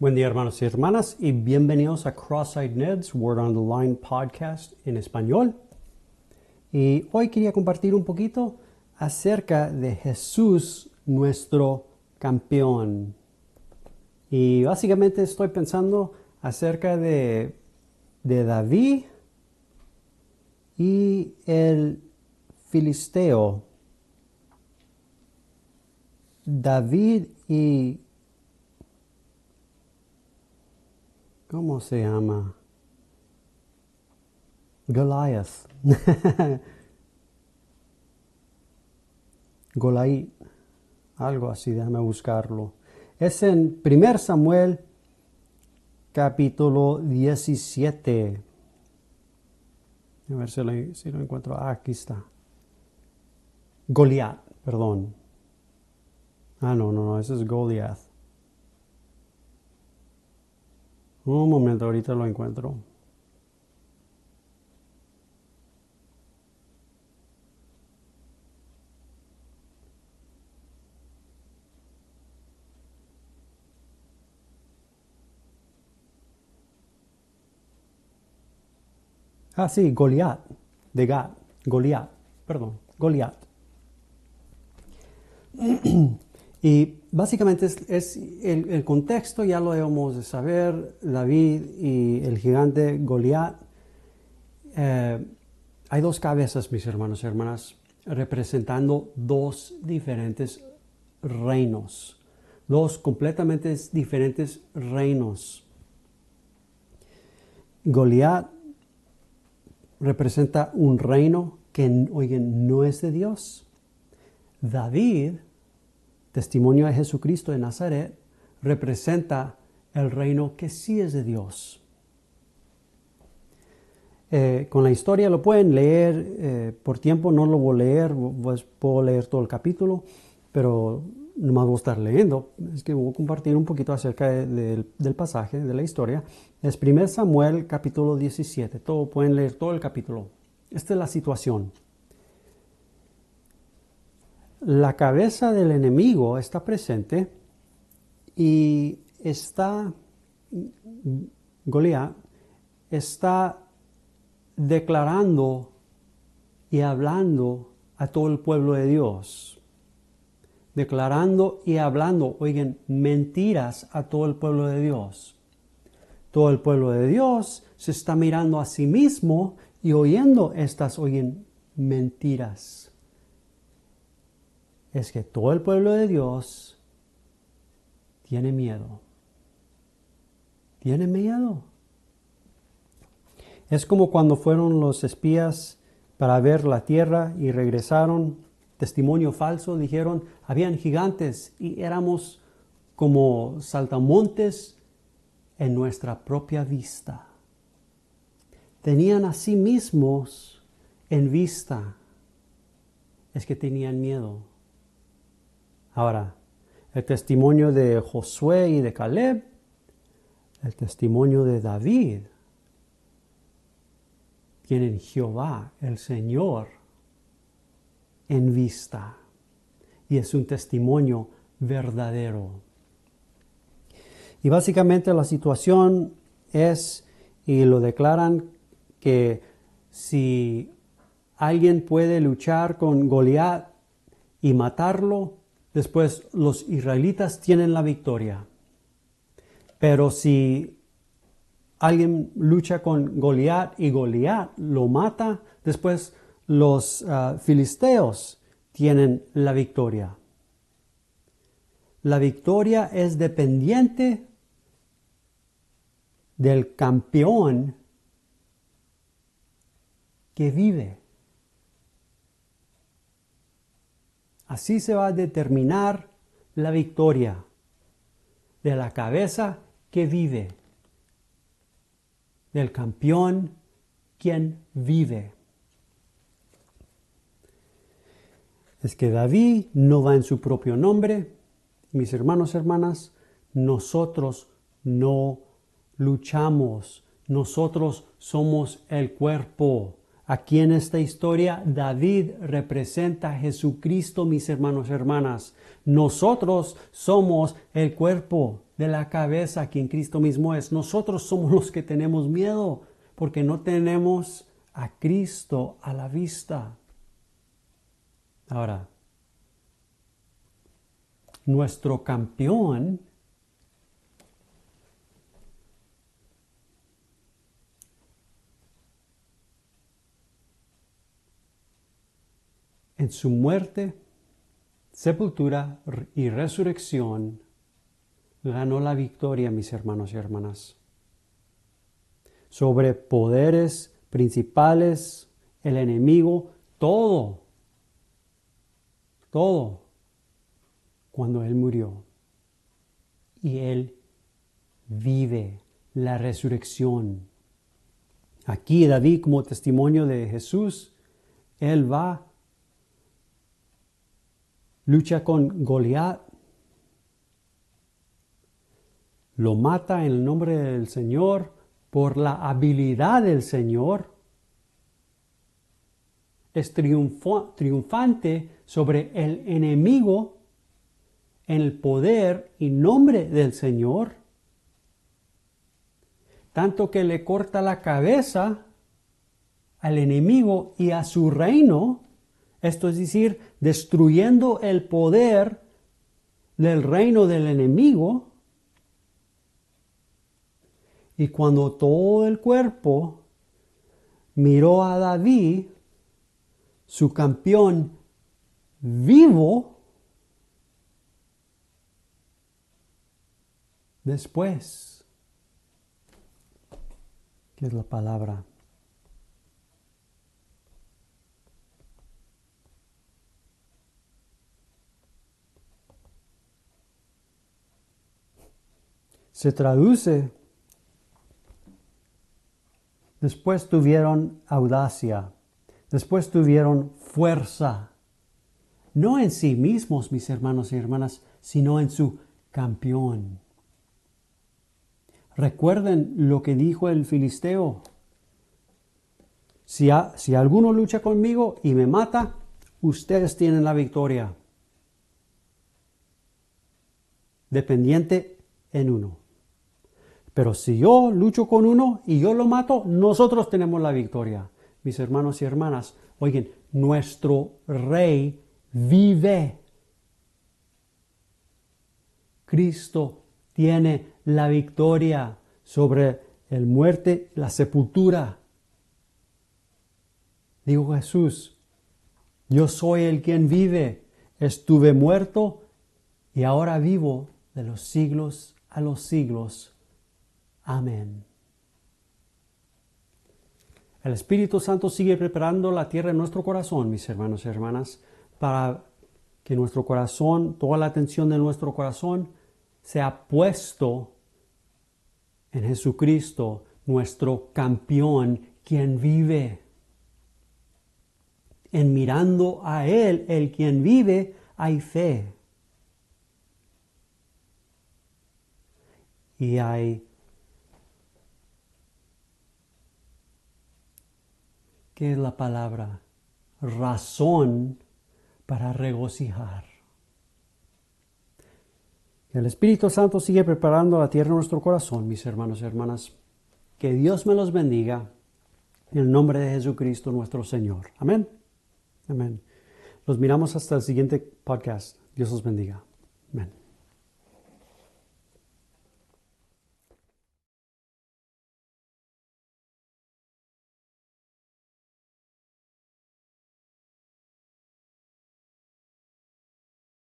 Buen día hermanos y hermanas y bienvenidos a Cross-Eyed Ned's Word on the Line podcast en español. Y hoy quería compartir un poquito acerca de Jesús, nuestro campeón. Y básicamente estoy pensando acerca de, de David y el filisteo. David y ¿Cómo se llama? Goliath. Goliath. Algo así, déjame buscarlo. Es en 1 Samuel capítulo 17. A ver si lo, encuentro. Ah, aquí está. Goliath, perdón. Ah, no, no, no, ese es Goliath. Un momento, ahorita lo encuentro. Ah, sí, Goliat, de Gad, Goliat, perdón, Goliat. y básicamente es, el, contexto, ya lo debemos de saber, David y el gigante Goliat. Eh, hay dos cabezas, mis hermanos y hermanas, representando dos diferentes reinos, dos completamente diferentes reinos. Goliat representa un reino que, oigan, no es de Dios. David testimonio de Jesucristo de Nazaret, representa el reino que sí es de Dios. Eh, con la historia lo pueden leer, eh, por tiempo no lo voy a leer, pues puedo leer todo el capítulo, pero no más voy a estar leyendo. Es que voy a compartir un poquito acerca del pasaje, de la historia. Es 1 Samuel capítulo 17, todo, pueden leer todo el capítulo. Esta es la situación la cabeza del enemigo está presente y está, Goliat, está declarando y hablando a todo el pueblo de Dios. Declarando y hablando, oigan, mentiras a todo el pueblo de Dios. Todo el pueblo de Dios se está mirando a sí mismo y oyendo estas, oigan, mentiras es que todo el pueblo de Dios tiene miedo. Tiene miedo. Es como cuando fueron los espías para ver la tierra y regresaron, testimonio falso, dijeron, habían gigantes y éramos como saltamontes en nuestra propia vista. Tenían a sí mismos en vista. Es que tenían miedo. Ahora, el testimonio de Josué y de Caleb, el testimonio de David, tienen Jehová, el Señor, en vista. Y es un testimonio verdadero. Y básicamente la situación es, y lo declaran, que si alguien puede luchar con Goliat y matarlo, después los israelitas tienen la victoria. Pero si alguien lucha con Goliat y Goliat lo mata, después los ah, filisteos tienen la victoria. La victoria es dependiente del campeón que vive. Así se va a determinar la victoria de la cabeza que vive, del campeón quien vive. Es que David no va en su propio nombre. Mis hermanos, hermanas, nosotros no luchamos. Nosotros somos el cuerpo. Aquí en esta historia, David representa a Jesucristo, mis hermanos y hermanas. Nosotros somos el cuerpo de la cabeza, quien Cristo mismo es. Nosotros somos los que tenemos miedo porque no tenemos a Cristo a la vista. Ahora, nuestro campeón en su muerte, sepultura y resurrección, ganó la victoria, mis hermanos y hermanas, sobre poderes principales, el enemigo, todo, todo, cuando Él murió. Y Él vive la resurrección. Aquí David como testimonio de Jesús, Él va lucha con Goliat, lo mata en el nombre del Señor por la habilidad del Señor, es triunfante sobre el enemigo en el poder y nombre del Señor, tanto que le corta la cabeza al enemigo y a su reino, esto es decir, destruyendo el poder del reino del enemigo. Y cuando todo el cuerpo miró a David, su campeón vivo, después, ¿qué es la palabra? Se traduce. Después tuvieron audacia, después tuvieron fuerza, no en sí mismos, mis hermanos y hermanas, sino en su campeón. Recuerden lo que dijo el filisteo. Si, si alguno lucha conmigo y me mata, ustedes tienen la victoria. Dependiente en uno. Pero si yo lucho con uno y yo lo mato, nosotros tenemos la victoria. Mis hermanos y hermanas, oigan, nuestro rey vive. Cristo tiene la victoria sobre el muerte, la sepultura. Dijo Jesús, yo soy el quien vive, estuve muerto y ahora vivo de los siglos a los siglos. Amén. El Espíritu Santo sigue preparando la tierra en nuestro corazón, mis hermanos y hermanas, para que nuestro corazón, toda la atención de nuestro corazón, sea puesto en Jesucristo, nuestro campeón, quien vive. En mirando a Él, el quien vive, hay fe. Y hay ¿Qué es la palabra? Razón para regocijar. El Espíritu Santo sigue preparando la tierra en nuestro corazón, mis hermanos y hermanas. Que Dios me los bendiga en el nombre de Jesucristo nuestro Señor. Amén. Amén. Los miramos hasta el siguiente podcast. Dios los bendiga. Amén.